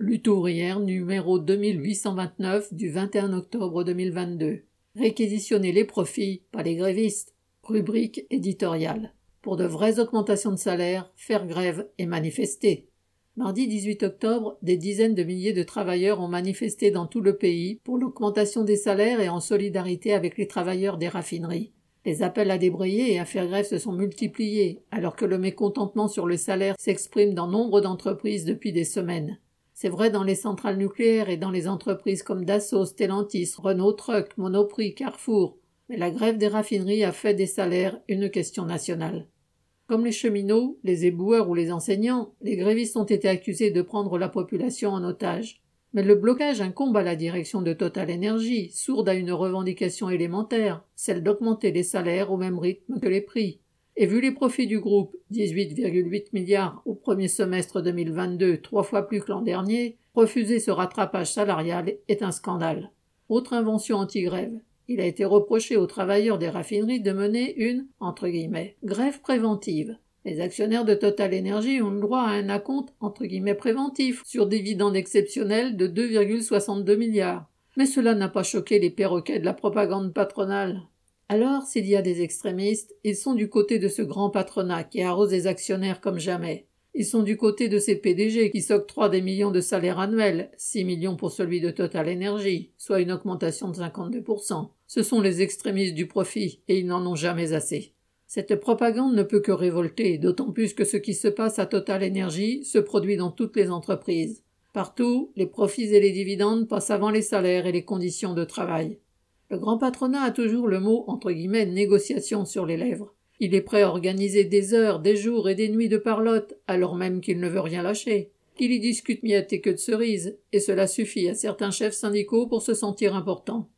Lutte ouvrière numéro 2829 du 21 octobre 2022. Réquisitionner les profits, pas les grévistes. Rubrique éditoriale. Pour de vraies augmentations de salaire, faire grève et manifester. Mardi 18 octobre, des dizaines de milliers de travailleurs ont manifesté dans tout le pays pour l'augmentation des salaires et en solidarité avec les travailleurs des raffineries. Les appels à débrayer et à faire grève se sont multipliés, alors que le mécontentement sur le salaire s'exprime dans nombre d'entreprises depuis des semaines. C'est vrai dans les centrales nucléaires et dans les entreprises comme Dassault, Stellantis, Renault Truck, Monoprix, Carrefour. Mais la grève des raffineries a fait des salaires une question nationale. Comme les cheminots, les éboueurs ou les enseignants, les grévistes ont été accusés de prendre la population en otage. Mais le blocage incombe à la direction de Total Energy, sourde à une revendication élémentaire, celle d'augmenter les salaires au même rythme que les prix. Et vu les profits du groupe, 18,8 milliards au premier semestre 2022, trois fois plus que l'an dernier, refuser ce rattrapage salarial est un scandale. Autre invention anti-grève. Il a été reproché aux travailleurs des raffineries de mener une, grève préventive. Les actionnaires de Total Energy ont le droit à un acompte, préventif sur dividendes exceptionnels de 2,62 milliards. Mais cela n'a pas choqué les perroquets de la propagande patronale. Alors, s'il y a des extrémistes, ils sont du côté de ce grand patronat qui arrose les actionnaires comme jamais. Ils sont du côté de ces PDG qui s'octroient des millions de salaires annuels, 6 millions pour celui de Total Energy, soit une augmentation de 52%. Ce sont les extrémistes du profit, et ils n'en ont jamais assez. Cette propagande ne peut que révolter, d'autant plus que ce qui se passe à Total Energy se produit dans toutes les entreprises. Partout, les profits et les dividendes passent avant les salaires et les conditions de travail. Le grand patronat a toujours le mot entre guillemets négociation sur les lèvres. Il est prêt à organiser des heures, des jours et des nuits de parlotte, alors même qu'il ne veut rien lâcher. qu'il y discute miettes et que de cerises, et cela suffit à certains chefs syndicaux pour se sentir importants.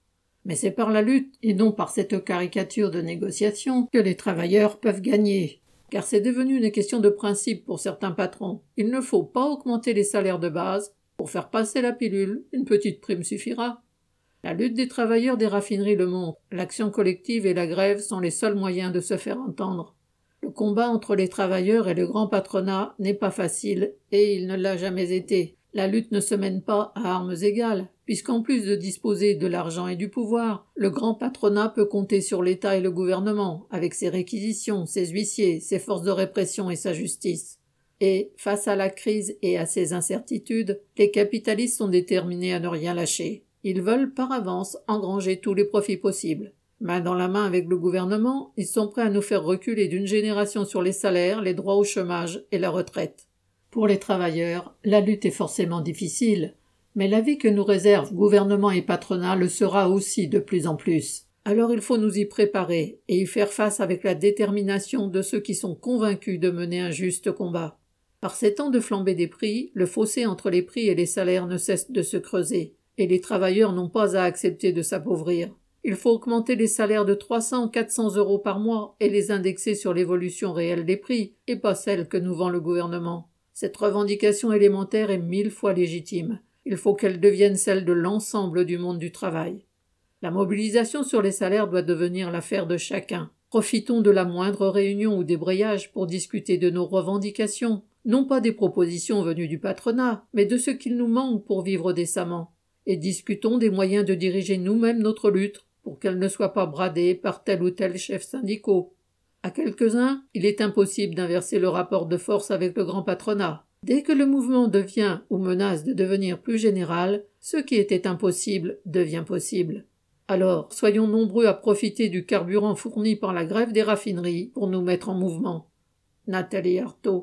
Mais c'est par la lutte, et non par cette caricature de négociation, que les travailleurs peuvent gagner. Car c'est devenu une question de principe pour certains patrons. Il ne faut pas augmenter les salaires de base. Pour faire passer la pilule, une petite prime suffira. La lutte des travailleurs des raffineries le montre. L'action collective et la grève sont les seuls moyens de se faire entendre. Le combat entre les travailleurs et le grand patronat n'est pas facile, et il ne l'a jamais été. La lutte ne se mène pas à armes égales, puisqu'en plus de disposer de l'argent et du pouvoir, le grand patronat peut compter sur l'État et le gouvernement, avec ses réquisitions, ses huissiers, ses forces de répression et sa justice. Et, face à la crise et à ses incertitudes, les capitalistes sont déterminés à ne rien lâcher. Ils veulent par avance engranger tous les profits possibles. Main dans la main avec le gouvernement, ils sont prêts à nous faire reculer d'une génération sur les salaires, les droits au chômage et la retraite. Pour les travailleurs, la lutte est forcément difficile, mais la vie que nous réservent gouvernement et patronat le sera aussi de plus en plus. Alors il faut nous y préparer et y faire face avec la détermination de ceux qui sont convaincus de mener un juste combat. Par ces temps de flambée des prix, le fossé entre les prix et les salaires ne cesse de se creuser et les travailleurs n'ont pas à accepter de s'appauvrir. Il faut augmenter les salaires de 300 400 euros par mois et les indexer sur l'évolution réelle des prix, et pas celle que nous vend le gouvernement. Cette revendication élémentaire est mille fois légitime. Il faut qu'elle devienne celle de l'ensemble du monde du travail. La mobilisation sur les salaires doit devenir l'affaire de chacun. Profitons de la moindre réunion ou débrayage pour discuter de nos revendications, non pas des propositions venues du patronat, mais de ce qu'il nous manque pour vivre décemment et discutons des moyens de diriger nous-mêmes notre lutte pour qu'elle ne soit pas bradée par tel ou tel chef syndicaux. À quelques-uns, il est impossible d'inverser le rapport de force avec le grand patronat. Dès que le mouvement devient ou menace de devenir plus général, ce qui était impossible devient possible. Alors, soyons nombreux à profiter du carburant fourni par la grève des raffineries pour nous mettre en mouvement. Nathalie Artaud.